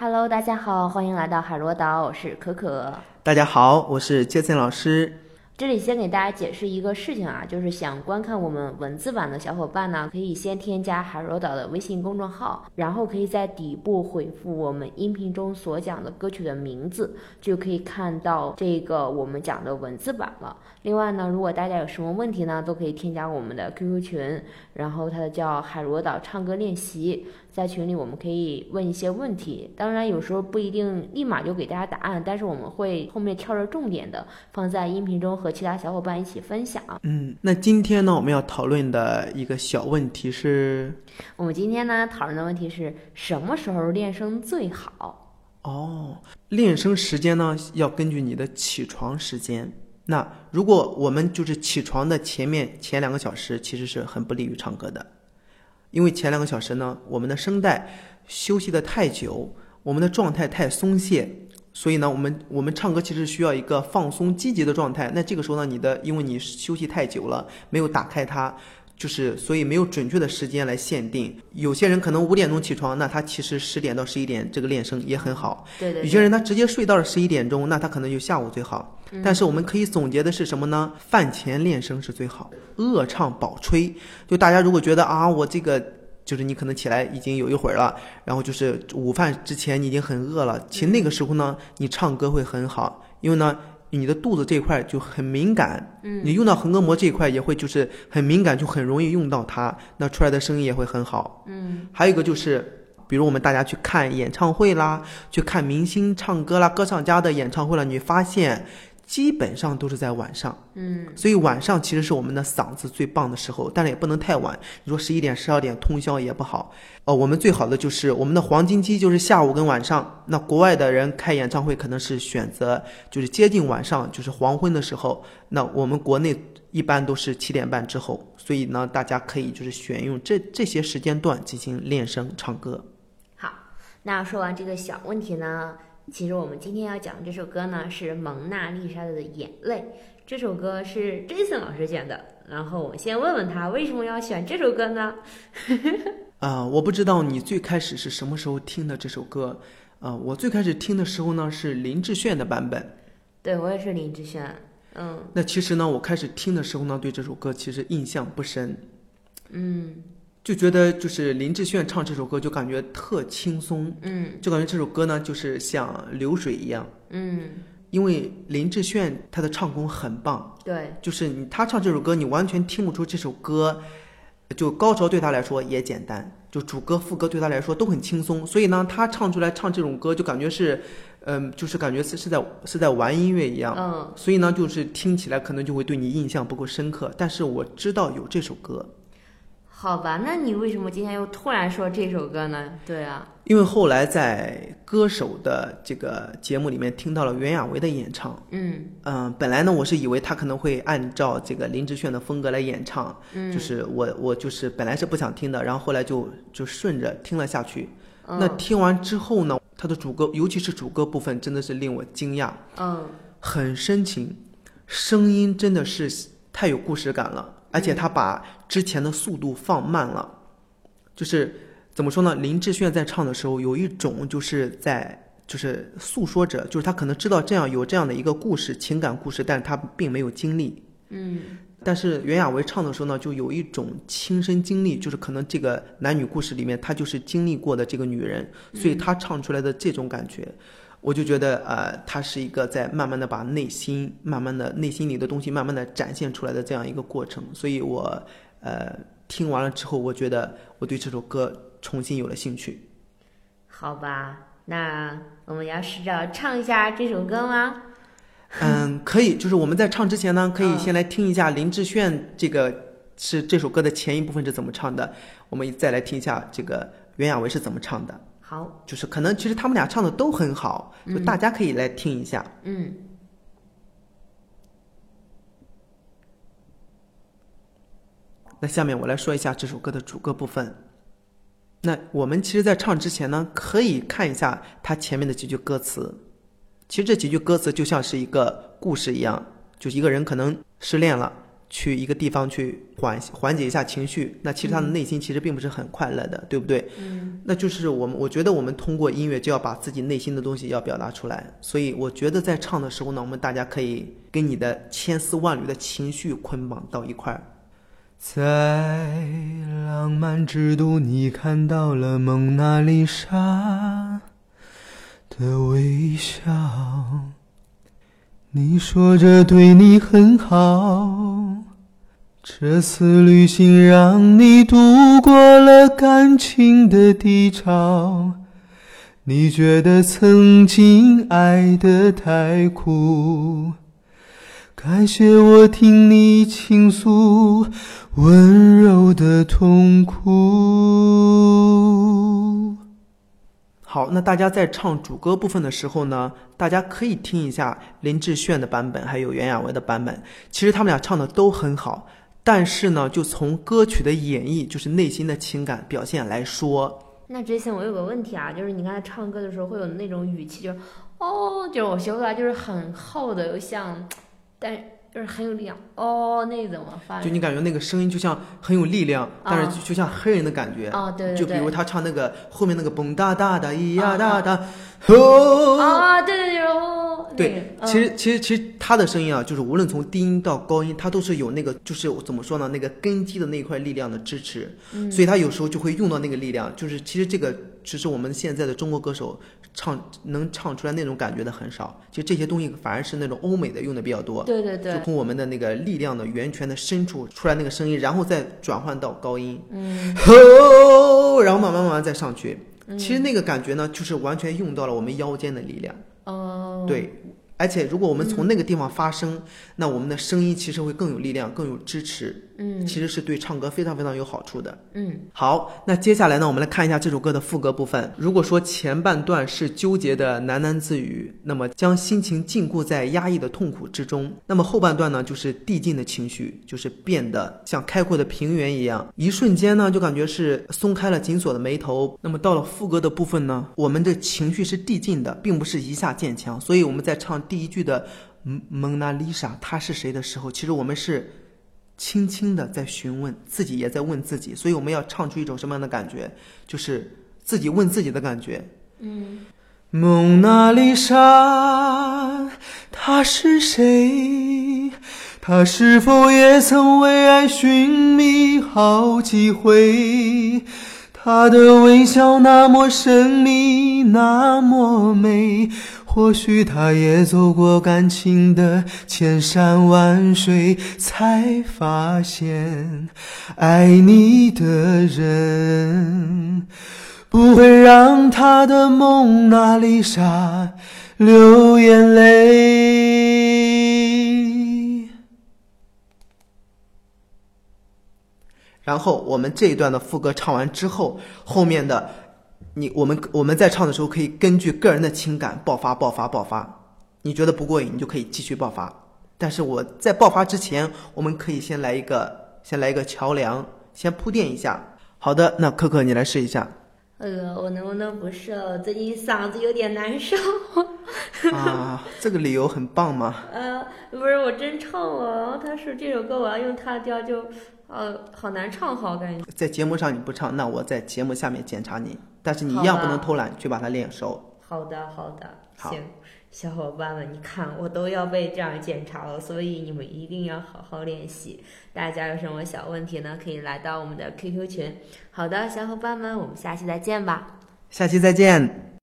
Hello，大家好，欢迎来到海螺岛，我是可可。大家好，我是杰森老师。这里先给大家解释一个事情啊，就是想观看我们文字版的小伙伴呢，可以先添加海螺岛的微信公众号，然后可以在底部回复我们音频中所讲的歌曲的名字，就可以看到这个我们讲的文字版了。另外呢，如果大家有什么问题呢，都可以添加我们的 QQ 群，然后它的叫海螺岛唱歌练习。在群里，我们可以问一些问题，当然有时候不一定立马就给大家答案，但是我们会后面挑着重点的放在音频中和其他小伙伴一起分享。嗯，那今天呢，我们要讨论的一个小问题是，我们今天呢讨论的问题是什么时候练声最好？哦，练声时间呢要根据你的起床时间。那如果我们就是起床的前面前两个小时，其实是很不利于唱歌的。因为前两个小时呢，我们的声带休息的太久，我们的状态太松懈，所以呢，我们我们唱歌其实需要一个放松积极的状态。那这个时候呢，你的因为你休息太久了，没有打开它。就是所以没有准确的时间来限定，有些人可能五点钟起床，那他其实十点到十一点这个练声也很好。对对。有些人他直接睡到了十一点钟，那他可能就下午最好。但是我们可以总结的是什么呢？饭前练声是最好，恶唱饱吹。就大家如果觉得啊，我这个就是你可能起来已经有一会儿了，然后就是午饭之前你已经很饿了，其实那个时候呢，你唱歌会很好，因为呢。你的肚子这块就很敏感，嗯，你用到横膈膜这一块也会就是很敏感，就很容易用到它，那出来的声音也会很好，嗯。还有一个就是，比如我们大家去看演唱会啦，去看明星唱歌啦，歌唱家的演唱会了，你发现。基本上都是在晚上，嗯，所以晚上其实是我们的嗓子最棒的时候，但是也不能太晚。你说十一点、十二点通宵也不好。哦，我们最好的就是我们的黄金期就是下午跟晚上。那国外的人开演唱会可能是选择就是接近晚上，就是黄昏的时候。那我们国内一般都是七点半之后，所以呢，大家可以就是选用这这些时间段进行练声唱歌。好，那说完这个小问题呢？其实我们今天要讲的这首歌呢，是蒙娜丽莎的眼泪。这首歌是 Jason 老师选的，然后我先问问他为什么要选这首歌呢？啊，我不知道你最开始是什么时候听的这首歌。啊，我最开始听的时候呢是林志炫的版本。对，我也是林志炫。嗯。那其实呢，我开始听的时候呢，对这首歌其实印象不深。嗯。就觉得就是林志炫唱这首歌就感觉特轻松，嗯，就感觉这首歌呢就是像流水一样，嗯，因为林志炫他的唱功很棒，对，就是你他唱这首歌你完全听不出这首歌，就高潮对他来说也简单，就主歌副歌对他来说都很轻松，所以呢他唱出来唱这种歌就感觉是，嗯，就是感觉是是在是在玩音乐一样，嗯，所以呢就是听起来可能就会对你印象不够深刻，但是我知道有这首歌。好吧，那你为什么今天又突然说这首歌呢？对啊，因为后来在歌手的这个节目里面听到了袁娅维的演唱。嗯嗯，本来呢，我是以为他可能会按照这个林志炫的风格来演唱。嗯，就是我我就是本来是不想听的，然后后来就就顺着听了下去。嗯，那听完之后呢，他的主歌，尤其是主歌部分，真的是令我惊讶。嗯，很深情，声音真的是太有故事感了。而且他把之前的速度放慢了，就是怎么说呢？林志炫在唱的时候，有一种就是在就是诉说着，就是他可能知道这样有这样的一个故事，情感故事，但是他并没有经历。嗯。但是袁娅维唱的时候呢，就有一种亲身经历，就是可能这个男女故事里面，她就是经历过的这个女人，所以她唱出来的这种感觉。我就觉得，呃，它是一个在慢慢的把内心、慢慢的内心里的东西慢慢的展现出来的这样一个过程，所以我，呃，听完了之后，我觉得我对这首歌重新有了兴趣。好吧，那我们要试着唱一下这首歌吗？嗯，可以，就是我们在唱之前呢，可以先来听一下林志炫这个是这首歌的前一部分是怎么唱的，我们再来听一下这个袁娅维是怎么唱的。好，就是可能其实他们俩唱的都很好，就大家可以来听一下。嗯。那下面我来说一下这首歌的主歌部分。那我们其实，在唱之前呢，可以看一下它前面的几句歌词。其实这几句歌词就像是一个故事一样，就一个人可能失恋了，去一个地方去缓缓解一下情绪，那其实他的内心其实并不是很快乐的，对不对？嗯，那就是我们，我觉得我们通过音乐就要把自己内心的东西要表达出来，所以我觉得在唱的时候呢，我们大家可以跟你的千丝万缕的情绪捆绑到一块儿。在浪漫之都，你看到了蒙娜丽莎的微笑，你说着对你很好。这次旅行让你度过了感情的低潮，你觉得曾经爱得太苦，感谢我听你倾诉温柔的痛苦。好，那大家在唱主歌部分的时候呢，大家可以听一下林志炫的版本，还有袁娅维的版本。其实他们俩唱的都很好，但是呢，就从歌曲的演绎，就是内心的情感表现来说，那之前我有个问题啊，就是你刚才唱歌的时候会有那种语气，就是哦，就是我学不来就是很厚的，又像，但就是很有力量哦，那怎么发？就你感觉那个声音就像很有力量，但是就就像黑人的感觉。啊，对对对，就比如他唱那个后面那个蹦哒哒哒咿呀啊哒哒，哦，啊，对对对，哦，对，那个其实其实其实他的声音啊，就是无论从低音到高音，他都是有那个就是怎么说呢，那个根基的那一块力量的支持，嗯所以他有时候就会用到那个力量。就是其实这个只是我们现在的中国歌手唱能唱出来那种感觉的很少，其实这些东西反而是那种欧美的用的比较多。对对对就，从我们的那个力量的源泉的深处出来那个声音，然后再转换到高音，然后慢慢慢慢再上去。嗯。其实那个感觉呢，就是完全用到了我们腰间的力量。哦，对，而且如果我们从那个地方发声，那我们的声音其实会更有力量，更有支持，嗯其实是对唱歌非常非常有好处的。嗯好，那接下来呢，我们来看一下这首歌的副歌部分。如果说前半段是纠结的喃喃自语，那么将心情禁锢在压抑的痛苦之中；那么后半段呢，就是递进的情绪，就是变得像开阔的平原一样，一瞬间呢，就感觉是松开了紧锁的眉头。那么到了副歌的部分呢，我们的情绪是递进的，并不是一下渐强。所以我们在唱第一句的“蒙蒙娜丽莎她是谁”的时候，其实我们是。轻轻的在询问自己，也在问自己，所以我们要唱出一种什么样的感觉？就是自己问自己的感觉。嗯蒙娜丽莎，她是谁？她是否也曾为爱寻觅好几回？她的微笑那么神秘，那么美。或许他也走过感情的千山万水，才发现爱你的人。不会让他的蒙娜丽莎流眼泪。然后我们这一段的副歌唱完之后，后面的你我们我们在唱的时候可以根据个人的情感爆发爆发爆发。你觉得不过瘾，你就可以继续爆发。但是我在爆发之前，我们可以先来一个先来一个桥梁，先铺垫一下。好的，那可可你来试一下。呃，我能不能不是了？我最近嗓子有点难受。啊，这个理由很棒吗。呃，不是我真唱了，他说这首歌我要用他的调就，呃，好难唱，好感觉。在节目上你不唱，那我在节目下面检查你，但是你一样不能偷懒，去把它练熟。好的，好的，好行，小伙伴们，你看我都要被这样检查了，所以你们一定要好好练习。大家有什么小问题呢？可以来到我们的 QQ 群。好的，小伙伴们，我们下期再见吧。下期再见。